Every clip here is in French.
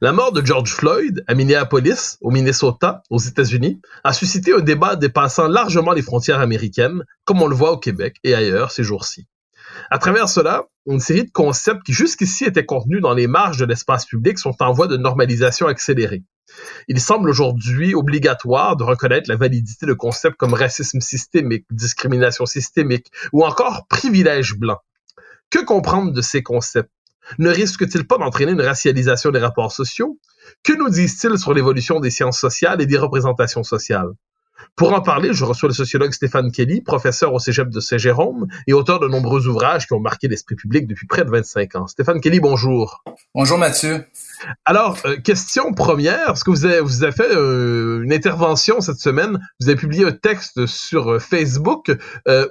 La mort de George Floyd à Minneapolis, au Minnesota, aux États-Unis, a suscité un débat dépassant largement les frontières américaines, comme on le voit au Québec et ailleurs ces jours-ci. À travers cela, une série de concepts qui jusqu'ici étaient contenus dans les marges de l'espace public sont en voie de normalisation accélérée. Il semble aujourd'hui obligatoire de reconnaître la validité de concepts comme racisme systémique, discrimination systémique ou encore privilège blanc. Que comprendre de ces concepts? Ne risque-t-il pas d'entraîner une racialisation des rapports sociaux? Que nous disent-ils sur l'évolution des sciences sociales et des représentations sociales? Pour en parler, je reçois le sociologue Stéphane Kelly, professeur au Cégep de Saint-Jérôme et auteur de nombreux ouvrages qui ont marqué l'esprit public depuis près de 25 ans. Stéphane Kelly, bonjour. Bonjour Mathieu. Alors, euh, question première, parce que vous avez, vous avez fait euh, une intervention cette semaine, vous avez publié un texte sur euh, Facebook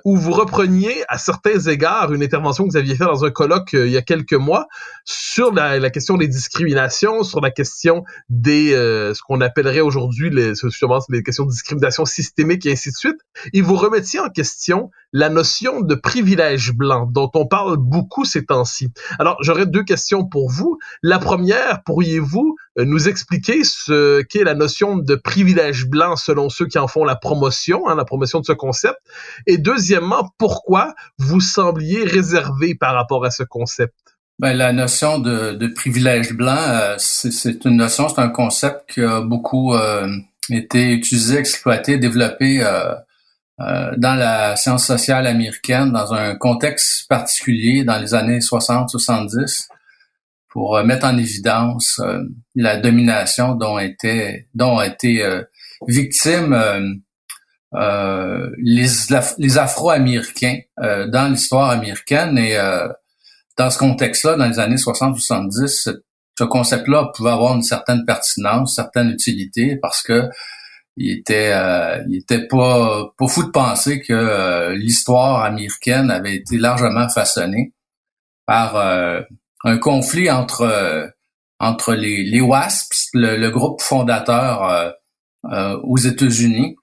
où vous repreniez à certains égards une intervention que vous aviez faite dans un colloque il y a quelques mois sur la, la, question des discriminations, sur la question des ce qu'on appellerait aujourd'hui les, justement, les questions de discrimination systémique et ainsi de suite. Et vous remettiez en question la notion de privilège blanc dont on parle beaucoup ces temps-ci. Alors, j'aurais deux questions pour vous. La première, pourriez-vous nous expliquer ce qu'est la notion de privilège blanc selon ceux qui en font la promotion, hein, la promotion de ce concept? Et deuxièmement, pourquoi vous sembliez réservé par rapport à ce concept? Ben, la notion de, de privilège blanc, euh, c'est une notion, c'est un concept qui a beaucoup euh, été utilisé, exploité, développé euh, euh, dans la science sociale américaine dans un contexte particulier dans les années 60-70 pour euh, mettre en évidence euh, la domination dont était dont a été euh, victime les, les Afro-Américains dans l'histoire américaine. Et dans ce contexte-là, dans les années 60-70, ce concept-là pouvait avoir une certaine pertinence, certaine utilité parce que il était euh, il était pas pas fou de penser que euh, l'histoire américaine avait été largement façonnée par euh, un conflit entre entre les, les WASPs, le, le groupe fondateur aux États-Unis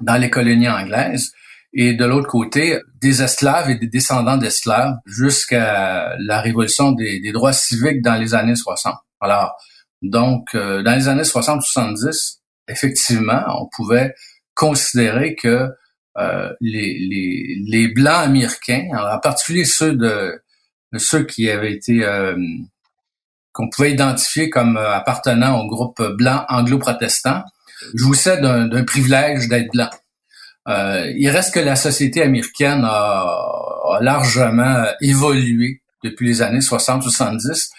dans les colonies anglaises, et de l'autre côté, des esclaves et des descendants d'esclaves jusqu'à la révolution des, des, droits civiques dans les années 60. Alors, donc, dans les années 60-70, effectivement, on pouvait considérer que euh, les, les, les, blancs américains, en particulier ceux de, ceux qui avaient été euh, qu'on pouvait identifier comme euh, appartenant au groupe blanc anglo-protestant, jouissaient d'un privilège d'être blanc. Euh, il reste que la société américaine a, a largement évolué depuis les années 60-70.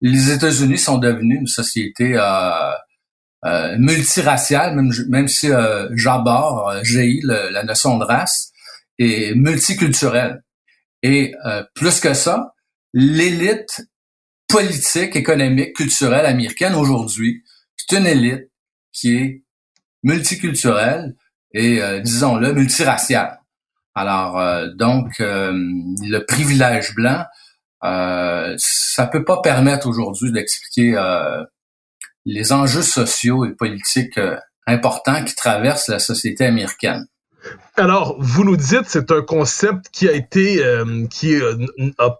Les États-Unis sont devenus une société euh, euh, multiracial, même, si euh, j'aborde, euh, j'ai la notion de race, et multiculturel. Et euh, plus que ça, l'élite politique, économique, culturelle américaine aujourd'hui, c'est une élite qui est multiculturelle et, disons-le, multiraciale. Alors, donc, le privilège blanc, ça peut pas permettre aujourd'hui d'expliquer les enjeux sociaux et politiques euh, importants qui traversent la société américaine. Alors, vous nous dites c'est un concept qui a été euh, qui euh,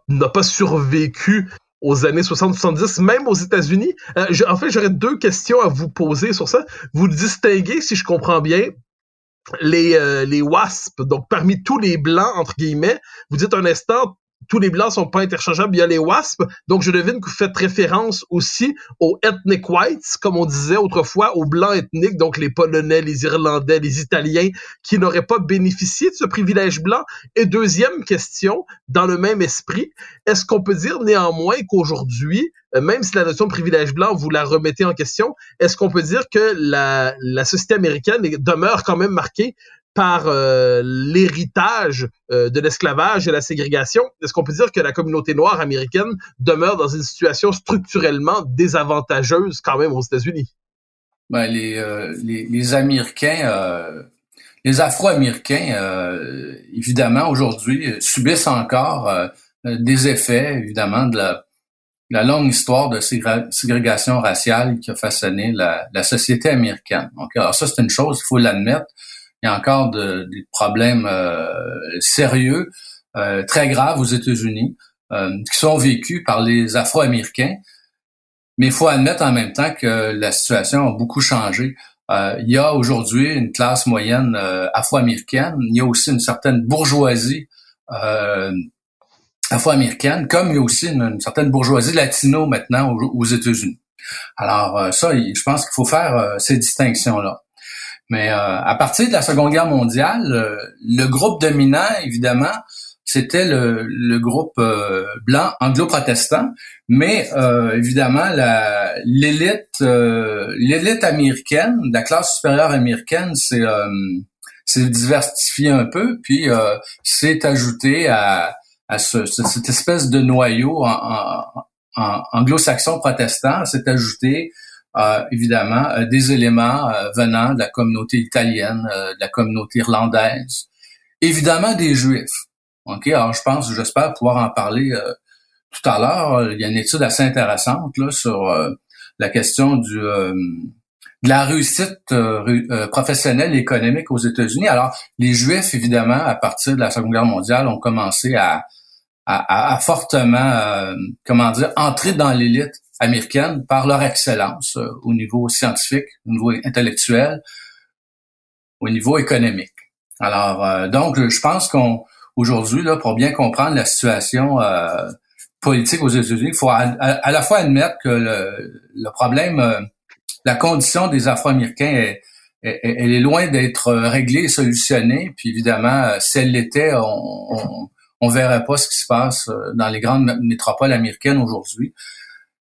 n'a pas survécu aux années 60-70, même aux États-Unis. Euh, en fait, j'aurais deux questions à vous poser sur ça. Vous distinguez, si je comprends bien, les, les WASP, donc parmi tous les blancs, entre guillemets, vous dites un instant, tous les blancs sont pas interchangeables. Il y a les WASP. Donc, je devine que vous faites référence aussi aux ethnic whites, comme on disait autrefois, aux blancs ethniques, donc les Polonais, les Irlandais, les Italiens, qui n'auraient pas bénéficié de ce privilège blanc. Et deuxième question, dans le même esprit, est-ce qu'on peut dire néanmoins qu'aujourd'hui, euh, même si la notion de privilège blanc, vous la remettez en question, est-ce qu'on peut dire que la, la société américaine demeure quand même marquée par euh, l'héritage euh, de l'esclavage et la ségrégation, est-ce qu'on peut dire que la communauté noire américaine demeure dans une situation structurellement désavantageuse quand même aux États-Unis? Ben, les, euh, les, Américains, les Afro-Américains, évidemment, aujourd'hui, subissent encore des effets, évidemment, de la, la longue histoire de ségrégation raciale qui a façonné la, la société américaine. Donc, alors ça, c'est une chose, il faut l'admettre il y a encore de, des problèmes euh, sérieux, euh, très graves aux États-Unis, euh, qui sont vécus par les Afro-Américains. Mais il faut admettre en même temps que la situation a beaucoup changé. il y a aujourd'hui une classe moyenne afro-américaine. Il y a aussi une certaine bourgeoisie afro-américaine, comme il y a aussi une, certaine bourgeoisie latino maintenant aux États-Unis. Alors ça, je pense qu'il faut faire ces distinctions-là. Mais euh, à partir de la Seconde Guerre mondiale, euh, le groupe dominant, évidemment, c'était le, le, groupe euh, blanc anglo-protestant, mais évidemment l'élite l'élite américaine, la classe supérieure américaine, c'est c'est diversifié un peu, puis c'est ajouté à, à ce, cette espèce de noyau en, en anglo-saxon protestant, c'est ajouté euh, évidemment euh, des éléments euh, venant de la communauté italienne, de la communauté irlandaise, évidemment des juifs. Ok, alors je pense, j'espère pouvoir en parler tout à l'heure. Il y a une étude assez intéressante là sur la question du de la réussite professionnelle et économique aux États-Unis. Alors, les Juifs, évidemment, à partir de la Seconde Guerre mondiale, ont commencé à, à, à fortement, comment dire, entrer dans l'élite américaines par leur excellence euh, au niveau scientifique, au niveau intellectuel, au niveau économique. Alors, euh, donc, je pense qu'on aujourd'hui, là, pour bien comprendre la situation euh, politique aux États-Unis, il faut à, la fois admettre que le, le problème, la condition des Afro-Américains elle est loin d'être réglée et solutionnée. Puis évidemment, si elle l'était, on, on, on verrait pas ce qui se passe dans les grandes métropoles américaines aujourd'hui.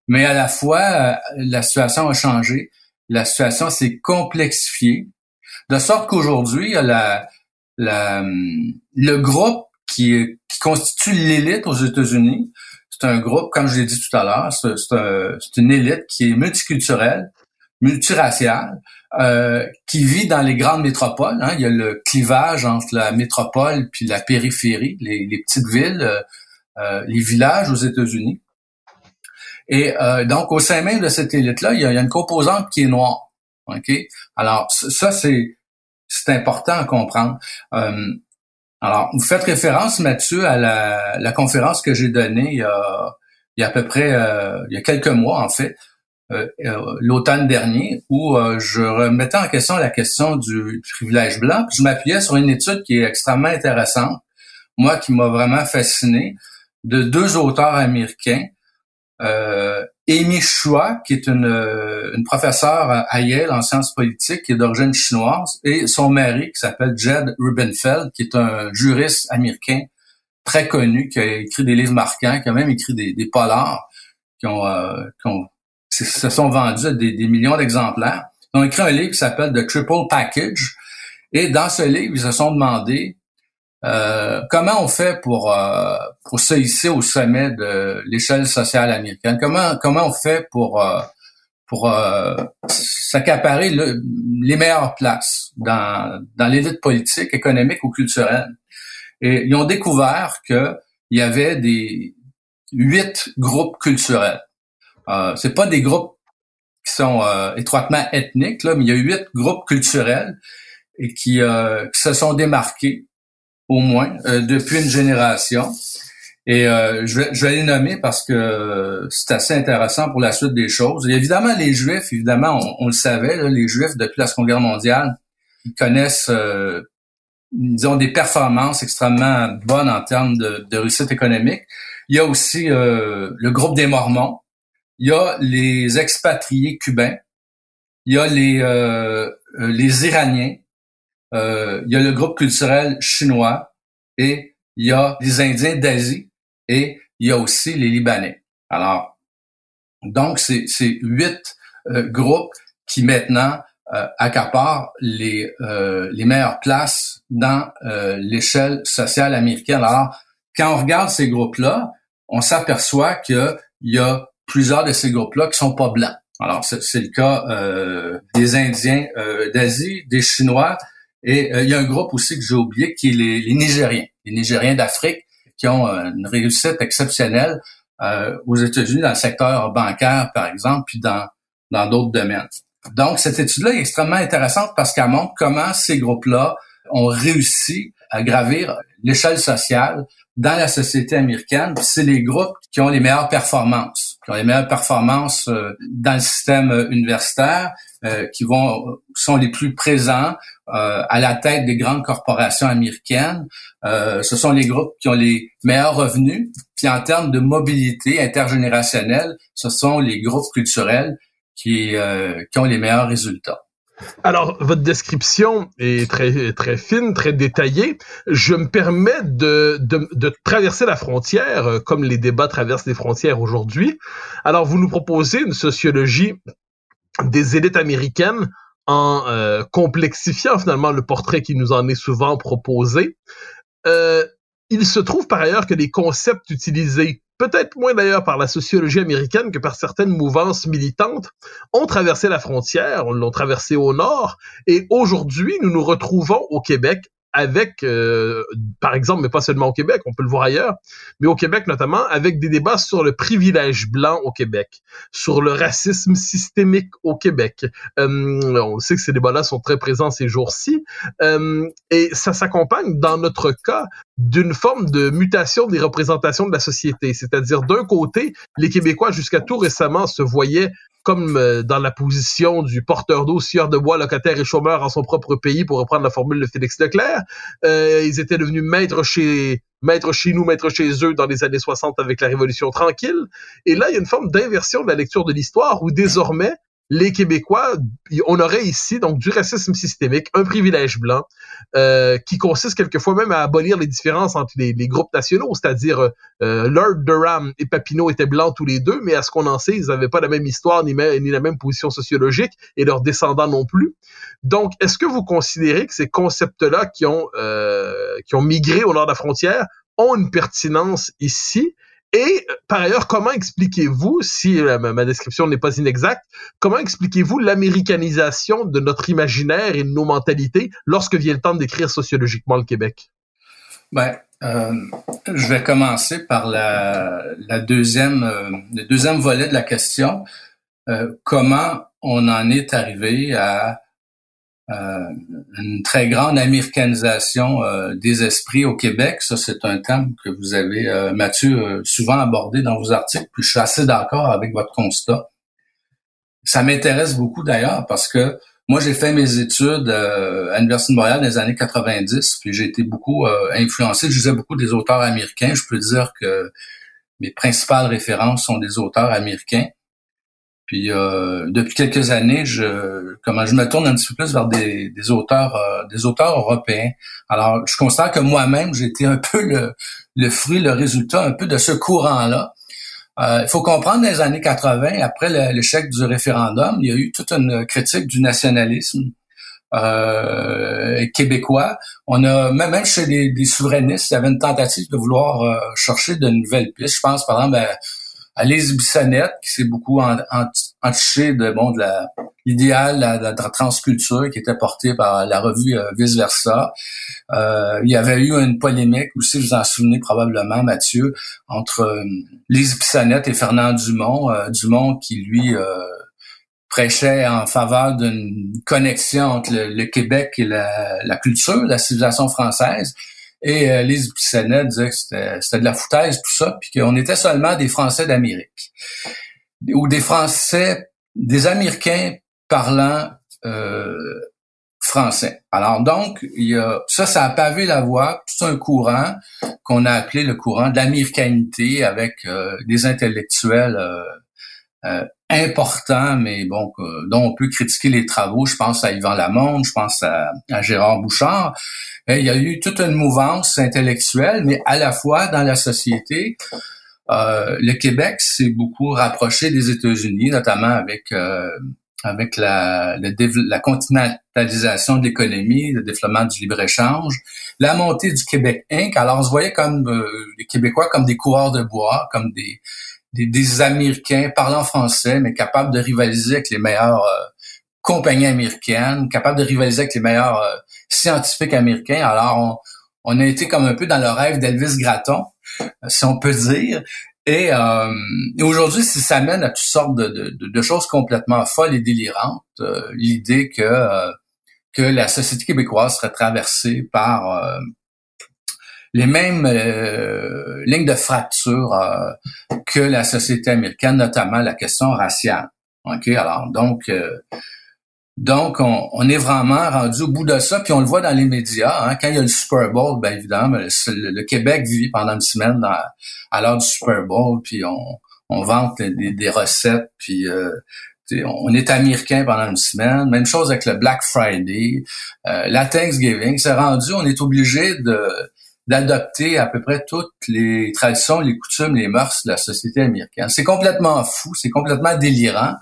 Mais à la fois, euh, la situation a changé, la situation s'est complexifiée, de sorte qu'aujourd'hui, la, la, le groupe qui, qui constitue l'élite aux États-Unis, c'est un groupe, comme je l'ai dit tout à l'heure, c'est une élite qui est multiculturelle, multiraciale, euh, qui vit dans les grandes métropoles. Hein. Il y a le clivage entre la métropole puis la périphérie, les, les petites villes, euh, euh les villages aux États-Unis. Et euh, donc, au sein même de cette élite-là, il, y a une composante qui est noire. OK? Alors, ça, c'est, c'est important à comprendre. Euh, alors, vous faites référence, Mathieu, à la, la conférence que j'ai donnée il y a, il y a à peu près euh, il y a quelques mois, en fait, l'automne dernier, où je remettais en question la question du privilège blanc. je m'appuyais sur une étude qui est extrêmement intéressante, moi qui m'a vraiment fasciné, de deux auteurs américains euh, Amy Chua, qui est une, euh, une professeure à Yale en sciences politiques, qui est d'origine chinoise, et son mari, qui s'appelle Jed Rubenfeld, qui est un juriste américain très connu, qui a écrit des livres marquants, qui a même écrit des, des polars qui ont, euh, qui se sont vendus des, des millions d'exemplaires. Ils ont écrit un livre qui s'appelle The Triple Package. Et dans ce livre, ils se sont demandé euh, comment on fait pour euh, pour se hisser au sommet de l'échelle sociale américaine? Comment comment on fait pour euh, pour s'accaparer les meilleures places dans dans l'élite politique, économique ou culturelle? Et ils ont découvert que il y avait des huit groupes culturels. Euh, c'est pas des groupes qui sont étroitement ethniques là, mais il y a huit groupes culturels et qui, qui se sont démarqués au moins, euh, depuis une génération. Et euh, je, vais, je vais les nommer parce que c'est assez intéressant pour la suite des choses. évidemment, les Juifs, évidemment, on, le savait, les Juifs, depuis la Seconde Guerre mondiale, ils connaissent euh, disons, des performances extrêmement bonnes en termes de, de réussite économique. Il y a aussi le groupe des Mormons. Il y a les expatriés cubains. Il y a les, les Iraniens. Il y a le groupe culturel chinois. Et il y a les Indiens d'Asie. Et il y a aussi les Libanais. Alors, donc, c'est huit euh, groupes qui maintenant euh, accaparent les, euh, les meilleures places dans euh, l'échelle sociale américaine. Alors, quand on regarde ces groupes-là, on s'aperçoit qu'il y a plusieurs de ces groupes-là qui sont pas blancs. Alors, c'est le cas des Indiens d'Asie, des Chinois, et il y a un groupe aussi que j'ai oublié qui est les, les Nigériens, les Nigériens d'Afrique, qui ont une réussite exceptionnelle euh, aux États-Unis dans le secteur bancaire, par exemple, puis dans dans d'autres domaines. Donc, cette étude-là est extrêmement intéressante parce qu'elle montre comment ces groupes-là ont réussi à gravir l'échelle sociale dans la société américaine. C'est les groupes qui ont les meilleures performances, qui ont les meilleures performances euh, dans le système euh, universitaire, euh, qui vont sont les plus présents à la tête des grandes corporations américaines. ce sont les groupes qui ont les meilleurs revenus. Puis en termes de mobilité intergénérationnelle, ce sont les groupes culturels qui, qui ont les meilleurs résultats. Alors, votre description est très, très fine, très détaillée. Je me permets de, de, de traverser la frontière, euh, comme les débats traversent les frontières aujourd'hui. Alors, vous nous proposez une sociologie des élites américaines en euh, complexifiant finalement le portrait qui nous en est souvent proposé. Euh, il se trouve par ailleurs que les concepts utilisés peut-être moins d'ailleurs par la sociologie américaine que par certaines mouvances militantes, ont traversé la frontière, on l'ont traversé au nord, et aujourd'hui, nous nous retrouvons au Québec avec, euh, par exemple, mais pas seulement au Québec, on peut le voir ailleurs, mais au Québec notamment, avec des débats sur le privilège blanc au Québec, sur le racisme systémique au Québec. Euh, on sait que ces débats-là sont très présents ces jours-ci, euh, et ça s'accompagne, dans notre cas, d'une forme de mutation des représentations de la société. C'est-à-dire, d'un côté, les Québécois, jusqu'à tout récemment, se voyaient comme euh, dans la position du porteur d'eau, sieur de bois, locataire et chômeur en son propre pays, pour reprendre la formule de Félix Leclerc. Euh, ils étaient devenus maîtres chez maîtres chez nous, maîtres chez eux dans les années 60 avec la Révolution tranquille. Et là, il y a une forme d'inversion de la lecture de l'histoire où désormais, les Québécois, on aurait ici donc du racisme systémique, un privilège blanc, euh, qui consiste quelquefois même à abolir les différences entre les, groupes nationaux, c'est-à-dire euh, Lord Durham et Papineau étaient blancs tous les deux, mais à ce qu'on en sait, ils n'avaient pas la même histoire ni, ni la même position sociologique, et leurs descendants non plus. Donc, est-ce que vous considérez que ces concepts-là qui ont euh, qui ont migré au nord de la frontière ont une pertinence ici? Et par ailleurs, comment expliquez-vous, si euh, ma description n'est pas inexacte, comment expliquez-vous l'américanisation de notre imaginaire et de nos mentalités lorsque vient le temps d'écrire sociologiquement le Québec? Ben, euh, je vais commencer par la, la deuxième, euh, le deuxième volet de la question. Euh, comment on en est arrivé à euh, une très grande américanisation euh, des esprits au Québec. Ça, c'est un thème que vous avez, euh, Mathieu, souvent abordé dans vos articles, puis je suis assez d'accord avec votre constat. Ça m'intéresse beaucoup d'ailleurs parce que moi, j'ai fait mes études à l'Université de Montréal dans les années 90, puis j'ai été beaucoup influencé. Je lisais beaucoup des auteurs américains. Je peux dire que mes principales références sont des auteurs américains. Puis euh, depuis quelques années, je comment je me tourne un petit peu plus vers des, des auteurs euh, des auteurs européens. Alors, je constate que moi-même, j'ai été un peu le, le fruit, le résultat un peu de ce courant-là. Euh, il faut comprendre, dans les années 80, après l'échec du référendum, il y a eu toute une critique du nationalisme euh, québécois. On a même chez les, souverainistes, il y avait une tentative de vouloir euh, chercher de nouvelles pistes. Je pense par exemple à Alice Bissonnette, qui s'est beaucoup entiché de bon de l'idéal de, la, transculture qui était porté par la revue euh, Vice Versa. Euh, il y avait eu une polémique aussi, vous en souvenez probablement, Mathieu, entre euh, Lise Bissonnette et Fernand Dumont. Euh, Dumont qui lui prêchait en faveur d'une connexion entre le, Québec et la culture, la civilisation française. Et euh, Lise Bissonnette disait que c'était de la foutaise, tout ça, puis qu'on était seulement des Français d'Amérique. Ou des Français, des Américains parlant euh, français. Alors donc, il y a, ça, ça a pavé la voie, tout un courant qu'on a appelé le courant de l'américanité avec euh, des intellectuels euh, importants, mais bon, dont on peut critiquer les travaux. Je pense à Yvan Lamonde, je pense à, à Gérard Bouchard. il y a eu toute une mouvance intellectuelle, mais à la fois dans la société, euh, le Québec s'est beaucoup rapproché des États-Unis, notamment avec euh, avec la, la continentalisation de l'économie, le développement du libre-échange, la montée du Québec Inc. Alors, on se voyait comme euh, les Québécois comme des coureurs de bois, comme des, des, Américains parlant français, mais capables de rivaliser avec les meilleures compagnies américaines, capables de rivaliser avec les meilleurs scientifiques américains. Alors, on, on a été comme un peu dans le rêve d'Elvis Gratton si on peut dire. Et, euh, aujourd'hui, ça mène à toutes sortes de, choses complètement folles et délirantes. Euh, l'idée que euh, que la société québécoise serait traversée par les mêmes lignes de fracture que la société américaine, notamment la question raciale. Ok, alors donc donc, on, est vraiment rendu au bout de ça, puis on le voit dans les médias. Hein, quand il y a le Super Bowl, bien évidemment, le, Québec vit pendant une semaine à l'heure du Super Bowl, puis on, on vante des, recettes, puis euh, on est américain pendant une semaine. Même chose avec le Black Friday, euh, la Thanksgiving. C'est rendu, on est obligé de d'adopter à peu près toutes les traditions, les coutumes, les mœurs de la société américaine. C'est complètement fou, c'est complètement délirant.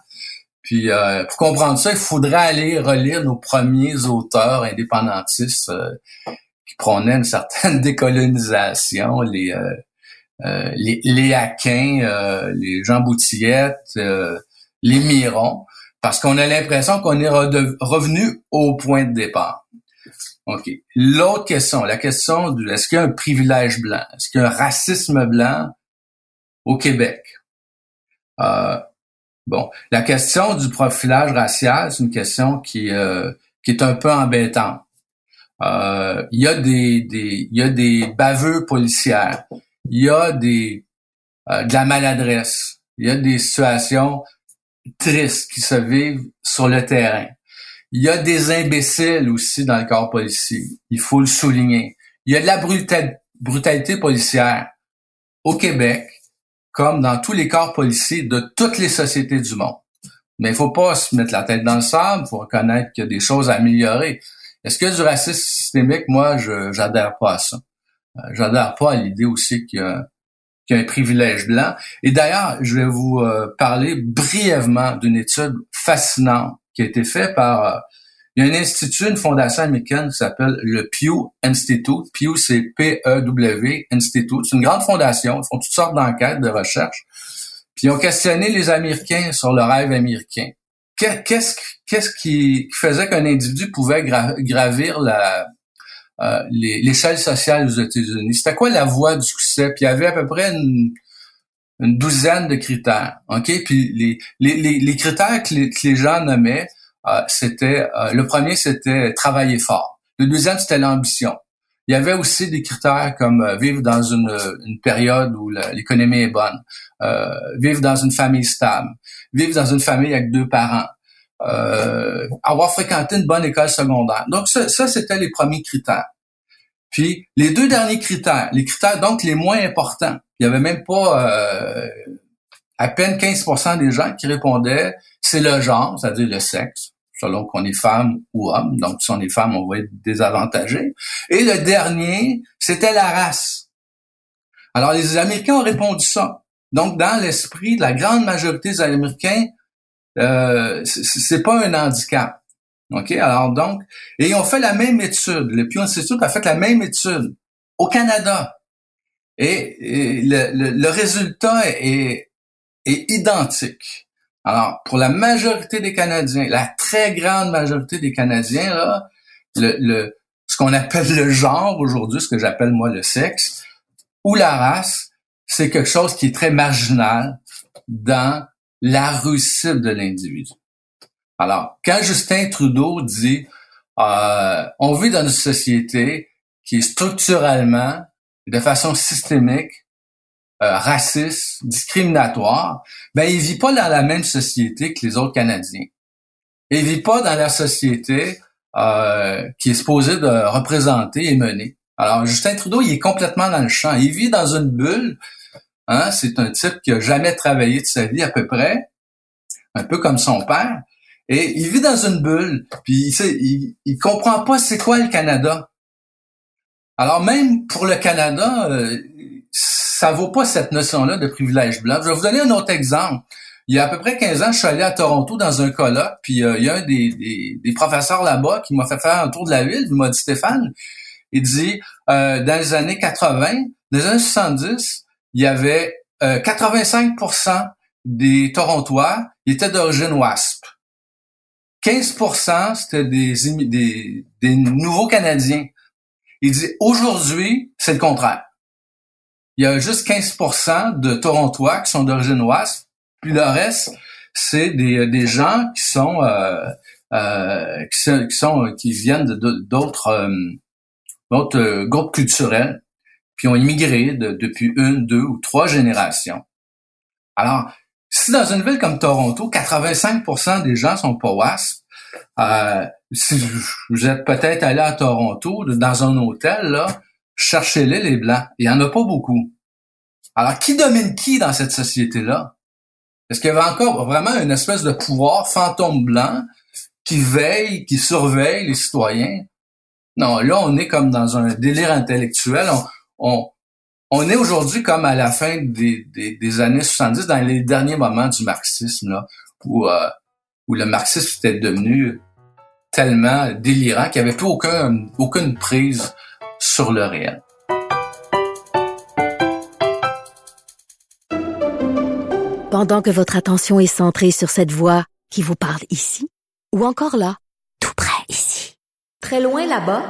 Puis euh, pour comprendre ça, il faudrait aller relire nos premiers auteurs indépendantistes euh, qui prônaient une certaine décolonisation, les euh, les, les Aquins, les Jean Boutillette, les Miron, parce qu'on a l'impression qu'on est revenu au point de départ. OK. L'autre question, la question de est-ce qu'il y a un privilège blanc? Est-ce qu'il y a un racisme blanc au Québec? Euh, Bon, la question du profilage racial, c'est une question qui, euh, qui est un peu embêtante. Euh, il y a des, des y a des baveux policières, il y a des euh, de la maladresse, il y a des situations tristes qui se vivent sur le terrain. Il y a des imbéciles aussi dans le corps policier. Il faut le souligner. Il y a de la brutalité policière au Québec comme dans tous les corps policiers de toutes les sociétés du monde. Mais il faut pas se mettre la tête dans le sable, il faut reconnaître qu'il y a des choses à améliorer. Est-ce que du racisme systémique? Moi, je j'adhère pas à ça. Euh, j'adhère pas à l'idée aussi qu'il y, a, un privilège blanc. Et d'ailleurs, je vais vous euh, parler brièvement d'une étude fascinante qui a été faite par euh, il y a un institut, une fondation américaine qui s'appelle le Pew Institute. Pew, c'est P-E-W Institute. C'est une grande fondation. Ils font toutes sortes d'enquêtes, de recherches. Puis ils ont questionné les Américains sur le rêve américain. Qu'est-ce qu'est-ce qui faisait qu'un individu pouvait gravir la euh, l'échelle sociale aux États-Unis? C'était quoi la voie du succès? Puis il y avait à peu près une, douzaine de critères. OK? Puis les, les, les, critères que les, que les gens nommaient, euh, c'était euh, le premier, c'était travailler fort. Le deuxième, c'était l'ambition. Il y avait aussi des critères comme euh, vivre dans une, une, période où l'économie est bonne, vivre dans une famille stable, vivre dans une famille avec deux parents, avoir fréquenté une bonne école secondaire. Donc ça, ça c'était les premiers critères. Puis les deux derniers critères, les critères donc les moins importants, il y avait même pas à peine 15% des gens qui répondaient c'est le genre, c'est-à-dire le sexe selon qu'on est femme ou homme. Donc, si on est femme, on va être désavantagé. Et le dernier, c'était la race. Alors, les Américains ont répondu ça. Donc, dans l'esprit de la grande majorité des Américains, euh, c'est pas un handicap. OK? Alors donc, et ils ont fait la même étude. Le Pew Institute a fait la même étude au Canada. Et, le, le, résultat est, est identique. Alors, pour la majorité des Canadiens, la très grande majorité des Canadiens, là, le, ce qu'on appelle le genre aujourd'hui, ce que j'appelle moi le sexe, ou la race, c'est quelque chose qui est très marginal dans la réussite de l'individu. Alors, quand Justin Trudeau dit euh, on vit dans une société qui est structurellement, de façon systémique, euh, raciste, discriminatoire, ben il vit pas dans la même société que les autres Canadiens. Il vit pas dans la société euh, qui est supposé de représenter et mener. Alors, Justin Trudeau, il est complètement dans le champ. Il vit dans une bulle. Hein? C'est un type qui a jamais travaillé de sa vie à peu près, un peu comme son père. Et il vit dans une bulle, puis il, il, comprend pas c'est quoi le Canada. Alors même pour le Canada, euh, ça vaut pas cette notion-là de privilège blanc. Je vais vous donner un autre exemple. Il y a à peu près 15 ans, je suis allé à Toronto dans un colloque, puis euh, il y a un des, des, professeurs là-bas qui m'a fait faire un tour de la ville, il m'a dit Stéphane, il dit euh, dans les années 80, dans les années 70, il y avait 85% des Torontois étaient d'origine WASP. 15% c'était des, des nouveaux Canadiens. Il dit, aujourd'hui, c'est le contraire. Il y a juste 15% de Torontois qui sont d'origine WASP, puis le reste, c'est des, des gens qui sont, euh, euh, qui, sont, qui viennent d'autres euh, d'autres euh, groupes culturels, puis ont immigré depuis une, deux ou trois générations. Alors, si dans une ville comme Toronto, 85% des gens sont pas WASP, euh, si vous êtes peut-être allé à Toronto, dans un hôtel, là, cherchez-les, les Blancs. Il y en a pas beaucoup. Alors, qui domine qui dans cette société-là? Est-ce qu'il y avait encore vraiment une espèce de pouvoir fantôme blanc qui veille, qui surveille les citoyens? Non, là, on est comme dans un délire intellectuel. on, est aujourd'hui comme à la fin des, des, années 70, dans les derniers moments du marxisme, là, où, euh, où le marxisme était devenu tellement délirant qu'il n'y avait plus aucun, aucune prise sur le réel. Pendant que votre attention est centrée sur cette voix qui vous parle ici, ou encore là, tout près ici, très loin là-bas,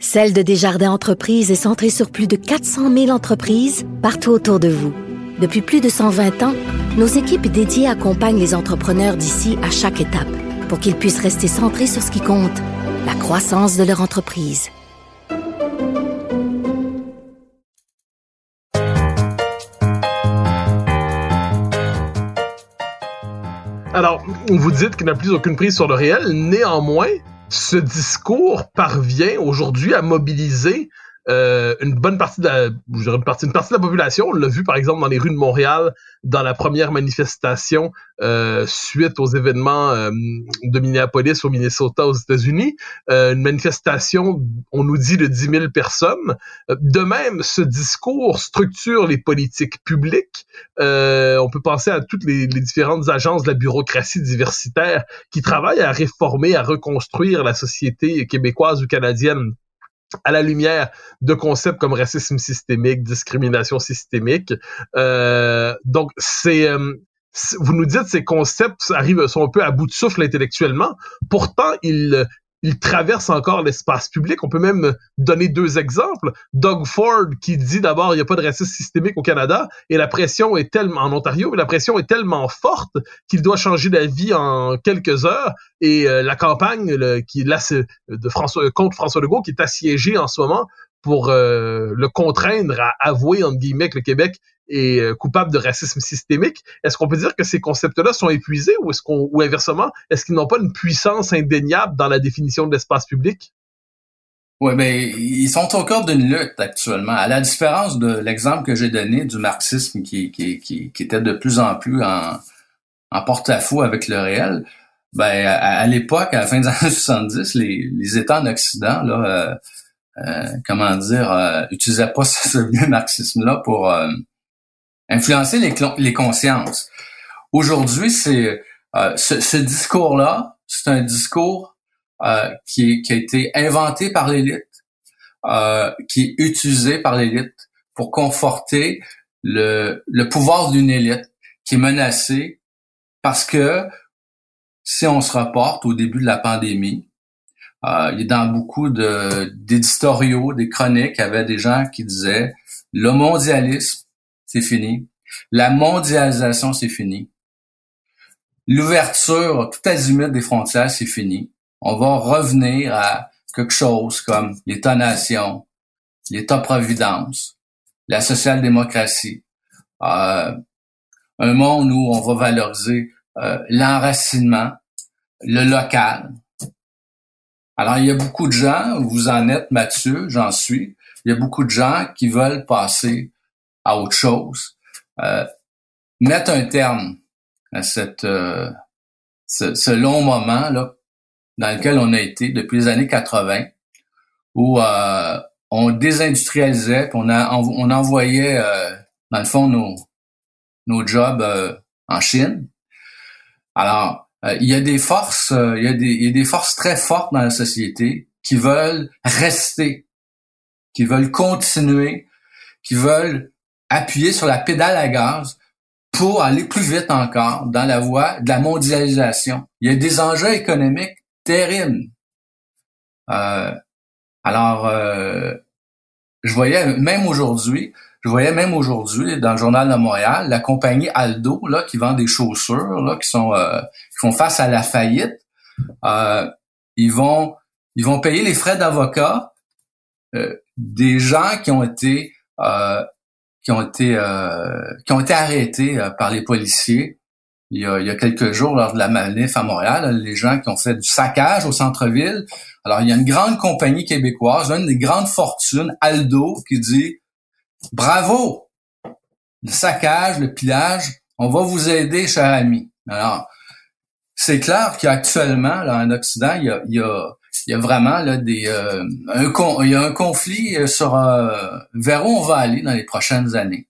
Celle de Desjardins Entreprises est centrée sur plus de 400 000 entreprises partout autour de vous. Depuis plus de 120 ans, nos équipes dédiées accompagnent les entrepreneurs d'ici à chaque étape pour qu'ils puissent rester centrés sur ce qui compte, la croissance de leur entreprise. Alors, vous dites qu'il n'a plus aucune prise sur le réel. Néanmoins, ce discours parvient aujourd'hui à mobiliser euh, une bonne partie de la, une partie, une partie de la population. On l'a vu par exemple dans les rues de Montréal, dans la première manifestation euh, suite aux événements euh, de Minneapolis au Minnesota aux États-Unis. Euh, une manifestation, on nous dit, de 10 000 personnes. De même, ce discours structure les politiques publiques. on peut penser à toutes les, les différentes agences de la bureaucratie diversitaire qui travaillent à réformer, à reconstruire la société québécoise ou canadienne à la lumière de concepts comme racisme systémique, discrimination systémique. Euh, donc, c'est euh, vous nous dites ces concepts arrivent sont un peu à bout de souffle intellectuellement. Pourtant, ils il traverse encore l'espace public. On peut même donner deux exemples. Doug Ford qui dit d'abord il n'y a pas de racisme systémique au Canada et la pression est tellement en Ontario, mais la pression est tellement forte qu'il doit changer d'avis en quelques heures. Et euh, la campagne qui là de François contre François Legault qui est assiégée en ce moment pour euh, le contraindre à avouer entre guillemets que le Québec est euh, coupable de racisme systémique. Est-ce qu'on peut dire que ces concepts-là sont épuisés ou est-ce qu'on ou inversement, est-ce qu'ils n'ont pas une puissance indéniable dans la définition de l'espace public? Oui, mais ils sont au cœur d'une lutte actuellement. À la différence de l'exemple que j'ai donné du marxisme qui, qui, qui, qui, était de plus en plus en, en porte-à-faux avec le réel, ben à, l'époque, à la fin des années 70, les, les États en Occident, là, euh, euh comment dire, euh, utilisaient pas ce, vieux marxisme-là pour euh, influencer les, consciences. Aujourd'hui, c'est euh, ce, ce discours-là, c'est un discours euh, qui, qui, a été inventé par l'élite, euh, qui est utilisé par l'élite pour conforter le, le pouvoir d'une élite qui est menacée parce que si on se reporte au début de la pandémie, euh, il a dans beaucoup de d'éditoriaux, des chroniques, il y avait des gens qui disaient le mondialisme c'est fini. La mondialisation, c'est fini. L'ouverture tout azimut des frontières, c'est fini. On va revenir à quelque chose comme l'État-nation, l'État-providence, la social-démocratie, euh, un monde où on va valoriser euh, l'enracinement, le local. Alors, il y a beaucoup de gens, vous en êtes Mathieu, j'en suis, il y a beaucoup de gens qui veulent passer à autre chose, euh, mettre un terme à cette, euh, ce, ce, long moment là dans lequel on a été depuis les années 80, où euh, on désindustrialisait, on, a, on, envoyait euh, dans le fond nos, nos jobs euh, en Chine. Alors, euh, il y a des forces, il, y a des, il y a des forces très fortes dans la société qui veulent rester, qui veulent continuer, qui veulent appuyer sur la pédale à gaz pour aller plus vite encore dans la voie de la mondialisation. Il y a des enjeux économiques terribles. Euh, alors, euh, je voyais même aujourd'hui, je voyais même aujourd'hui dans le journal de Montréal, la compagnie Aldo là qui vend des chaussures là qui sont euh, qui font face à la faillite. Ils vont ils vont payer les frais d'avocat des gens qui ont été qui ont été qui ont été arrêtés par les policiers il y, a, quelques jours lors de la manif à Montréal, les gens qui ont fait du saccage au centre-ville. Alors, il y a une grande compagnie québécoise, une des grandes fortunes, Aldo, qui dit Bravo! Le saccage, le pillage, on va vous aider, cher ami. Alors, c'est clair qu'actuellement, là, en Occident, a, il y a, il y a vraiment là, des, euh, un, il y a un conflit euh, sur euh, vers où on va aller dans les prochaines années.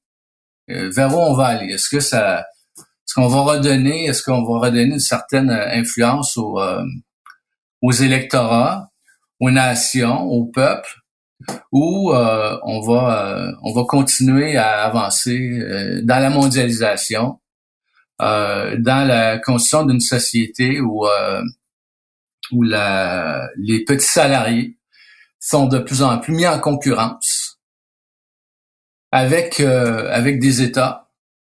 vers où on va aller? Est-ce que ça est-ce qu'on va redonner, est-ce qu'on va redonner une certaine euh, influence aux, euh, aux électorats, aux nations, au peuple, ou euh, on va on va continuer à avancer dans la mondialisation, dans la construction d'une société où où la, les petits salariés sont de plus en plus mis en concurrence avec avec des États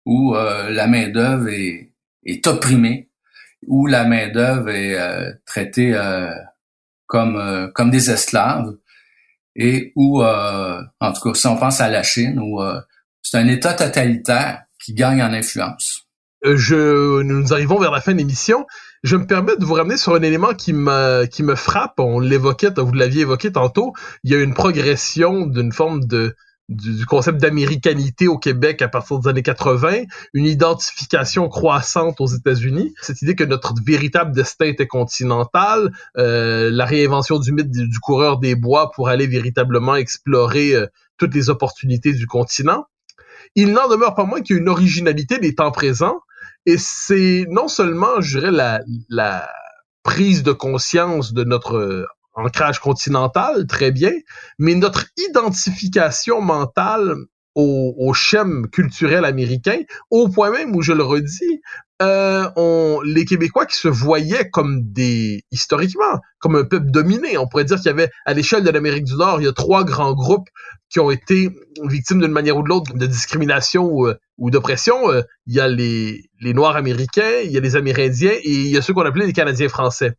où euh, la main-d'œuvre est, est, opprimée, où la main-d'œuvre est euh, traitée euh, comme, comme des esclaves, et où, en tout cas, si on pense à la Chine, où c'est un État totalitaire qui gagne en influence. Je, nous arrivons vers la fin de l'émission. Je me permets de vous ramener sur un élément qui me, qui me frappe. On l'évoquait, vous l'aviez évoqué tantôt. Il y a une progression d'une forme de, du, concept d'américanité au Québec à partir des années 80, une identification croissante aux États-Unis, cette idée que notre véritable destin était continental, euh, la réinvention du mythe du, coureur des bois pour aller véritablement explorer euh, toutes les opportunités du continent. Il n'en demeure pas moins qu'il y a une originalité des temps présents, et c'est non seulement, je dirais, la, la prise de conscience de notre ancrage continental, très bien, mais notre identification mentale au, au culturel américain, au point même où, je le redis, euh, on, les Québécois qui se voyaient comme des, historiquement, comme un peuple dominé. On pourrait dire qu'il y avait, à l'échelle de l'Amérique du Nord, il y a trois grands groupes qui ont été victimes d'une manière ou de l'autre de discrimination ou, euh, ou d'oppression. Euh, il y a les, les Noirs américains, il y a les Amérindiens et il y a ceux qu'on appelait les Canadiens français.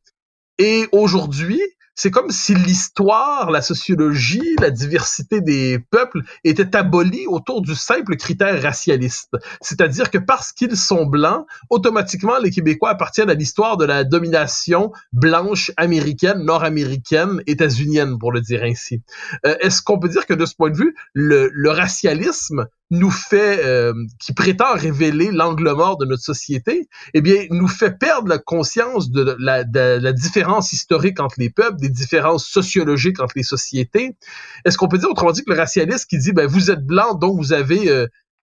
Et aujourd'hui, c'est comme si l'histoire, la sociologie, la diversité des peuples était abolie autour du simple critère racialiste. C'est-à-dire que parce qu'ils sont blancs, automatiquement les Québécois appartiennent à l'histoire de la domination blanche américaine, nord-américaine, états-unienne, pour le dire ainsi. Euh, est-ce qu'on peut dire que de ce point de vue, le, le racialisme nous fait, euh, qui prétend révéler l'angle mort de notre société, eh bien, nous fait perdre la conscience de la, de la différence historique entre les peuples, des différences sociologiques entre les sociétés. Est-ce qu'on peut dire autrement dit que le racialiste qui dit, ben, vous êtes blanc, donc vous avez euh,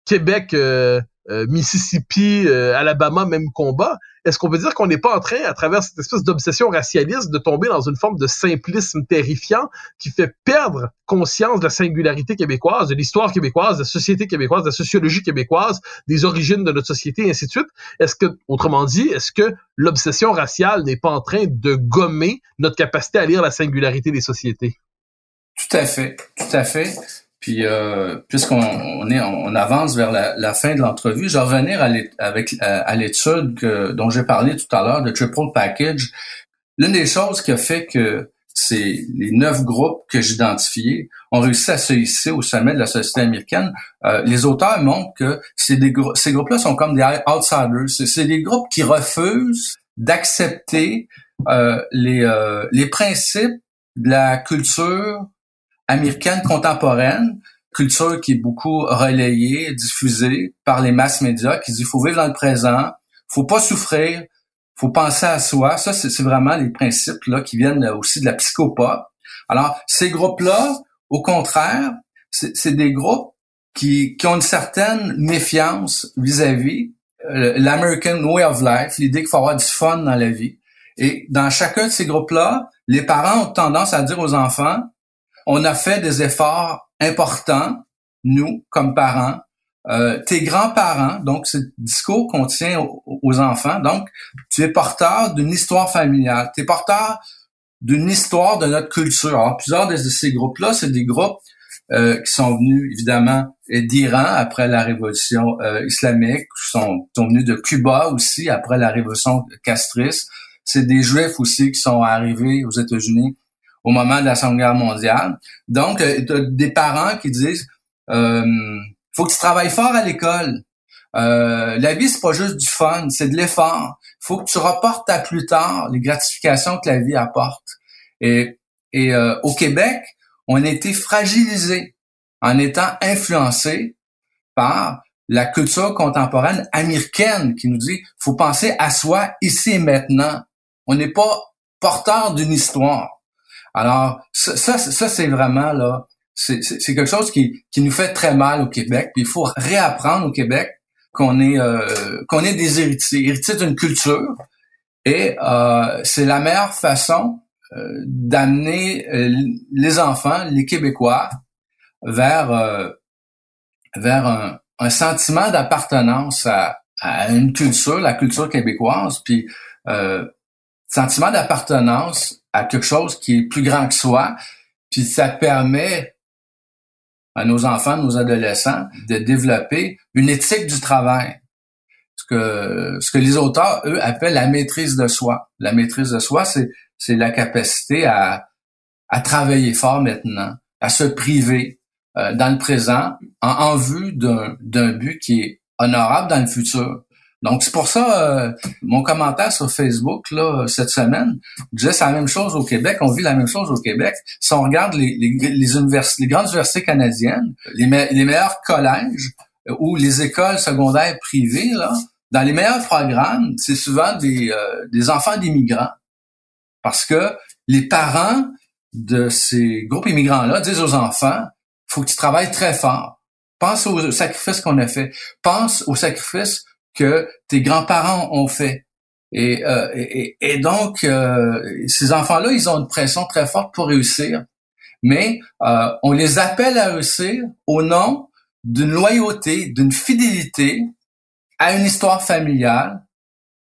Québec, euh, euh, Mississippi, euh, Alabama, même combat. Est-ce qu'on peut dire qu'on n'est pas en train, à travers cette espèce d'obsession racialiste, de tomber dans une forme de simplisme terrifiant qui fait perdre conscience de la singularité québécoise, de l'histoire québécoise, de la société québécoise, de la sociologie québécoise, des origines de notre société, et ainsi de suite? Est-ce que, autrement dit, est-ce que l'obsession raciale n'est pas en train de gommer notre capacité à lire la singularité des sociétés? Tout à fait, tout à fait. Puis, euh, puisqu'on on est, on avance vers la, fin de l'entrevue, je vais revenir à l'étude dont j'ai parlé tout à l'heure, de Triple Package. L'une des choses qui a fait que c'est les neuf groupes que j'ai identifiés ont réussi à se hisser au sommet de la société américaine. Euh, les auteurs montrent que ces groupes-là sont comme des outsiders. C'est des groupes qui refusent d'accepter euh, les, euh, les principes de la culture américaine contemporaine, culture qui est beaucoup relayée, diffusée par les masses médias, qui dit faut vivre dans le présent, faut pas souffrir, faut penser à soi. Ça, c'est vraiment les principes là qui viennent aussi de la psychopathe. Alors, ces groupes-là, au contraire, c'est des groupes qui, ont une certaine méfiance vis-à-vis euh, l'American Way of Life, l'idée qu'il faut avoir du fun dans la vie. Et dans chacun de ces groupes-là, les parents ont tendance à dire aux enfants, on a fait des efforts importants, nous, comme parents, euh, tes grands-parents, donc ce discours qu'on tient aux, enfants, donc tu es porteur d'une histoire familiale, tu es porteur d'une histoire de notre culture. Alors, plusieurs de ces groupes-là, c'est des groupes euh, qui sont venus évidemment d'Iran après la révolution euh, islamique, qui sont, sont, venus de Cuba aussi après la révolution castrice. C'est des Juifs aussi qui sont arrivés aux États-Unis au moment de la Seconde Guerre mondiale. Donc, euh, des parents qui disent euh, faut que tu travailles fort à l'école. Euh, la vie, c'est pas juste du fun, c'est de l'effort. faut que tu reportes à plus tard les gratifications que la vie apporte. Et, et euh, au Québec, on a été fragilisé en étant influencé par la culture contemporaine américaine qui nous dit faut penser à soi ici et maintenant. On n'est pas porteur d'une histoire. Alors ça, ça, c'est vraiment là, c'est quelque chose qui, qui nous fait très mal au Québec. Puis il faut réapprendre au Québec qu'on est euh, qu'on est des héritiers, héritiers d'une culture. Et euh, c'est la meilleure façon euh, d'amener les enfants, les Québécois, vers vers un, un sentiment d'appartenance à, à, une culture, la culture québécoise, puis sentiment d'appartenance à quelque chose qui est plus grand que soi, puis ça permet à nos enfants, nos adolescents, de développer une éthique du travail. Ce que, ce que les auteurs, eux, appellent la maîtrise de soi. La maîtrise de soi, c'est c'est la capacité à, à travailler fort maintenant, à se priver euh, dans le présent en, en vue d'un but qui est honorable dans le futur. Donc c'est pour ça euh, mon commentaire sur Facebook là cette semaine disait c'est la même chose au Québec, on vit la même chose au Québec. Si on regarde les les, les, les grandes universités canadiennes, les, les meilleurs collèges euh, ou les écoles secondaires privées là, dans les meilleurs programmes, c'est souvent des des enfants d'immigrants parce que les parents de ces groupes immigrants-là disent aux enfants, faut que tu travailles très fort. Pense aux sacrifices qu'on a fait. Pense aux sacrifices que tes grands-parents ont fait. Et, euh, donc, euh, ces enfants-là, ils ont une pression très forte pour réussir. Mais euh, on les appelle à réussir au nom d'une loyauté, d'une fidélité à une histoire familiale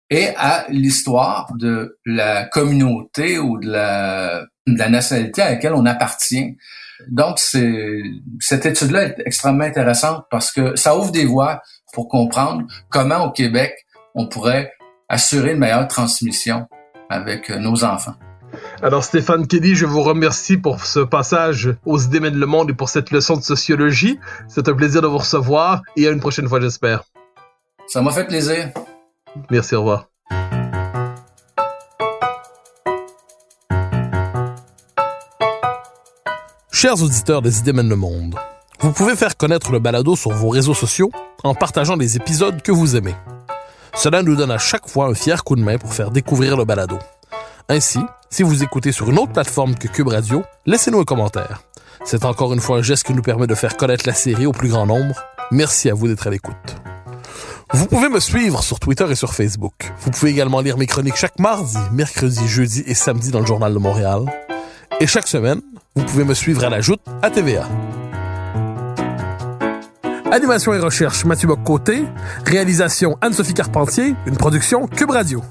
et à l'histoire de la communauté ou de la, nationalité à laquelle on appartient. Donc, cette étude-là est extrêmement intéressante parce que ça ouvre des voies pour comprendre comment au Québec on pourrait assurer une meilleure transmission avec nos enfants. Alors Stéphane Kelly, je vous remercie pour ce passage aux idées mènent le monde et pour cette leçon de sociologie. C'est un plaisir de vous recevoir et à une prochaine fois j'espère. Ça m'a fait plaisir. Merci, au revoir. Chers auditeurs des idées mènent le monde, vous pouvez faire connaître le balado sur vos réseaux sociaux en partageant les épisodes que vous aimez. Cela nous donne à chaque fois un fier coup de main pour faire découvrir le balado. Ainsi, si vous écoutez sur une autre plateforme que Cube Radio, laissez-nous un commentaire. C'est encore une fois un geste qui nous permet de faire connaître la série au plus grand nombre. Merci à vous d'être à l'écoute. Vous pouvez me suivre sur Twitter et sur Facebook. Vous pouvez également lire mes chroniques chaque mardi, mercredi, jeudi et samedi dans le Journal de Montréal. Et chaque semaine, vous pouvez me suivre à la joute à TVA. Animation et recherche Mathieu Bock-Côté. Réalisation Anne-Sophie Carpentier. Une production Cube Radio.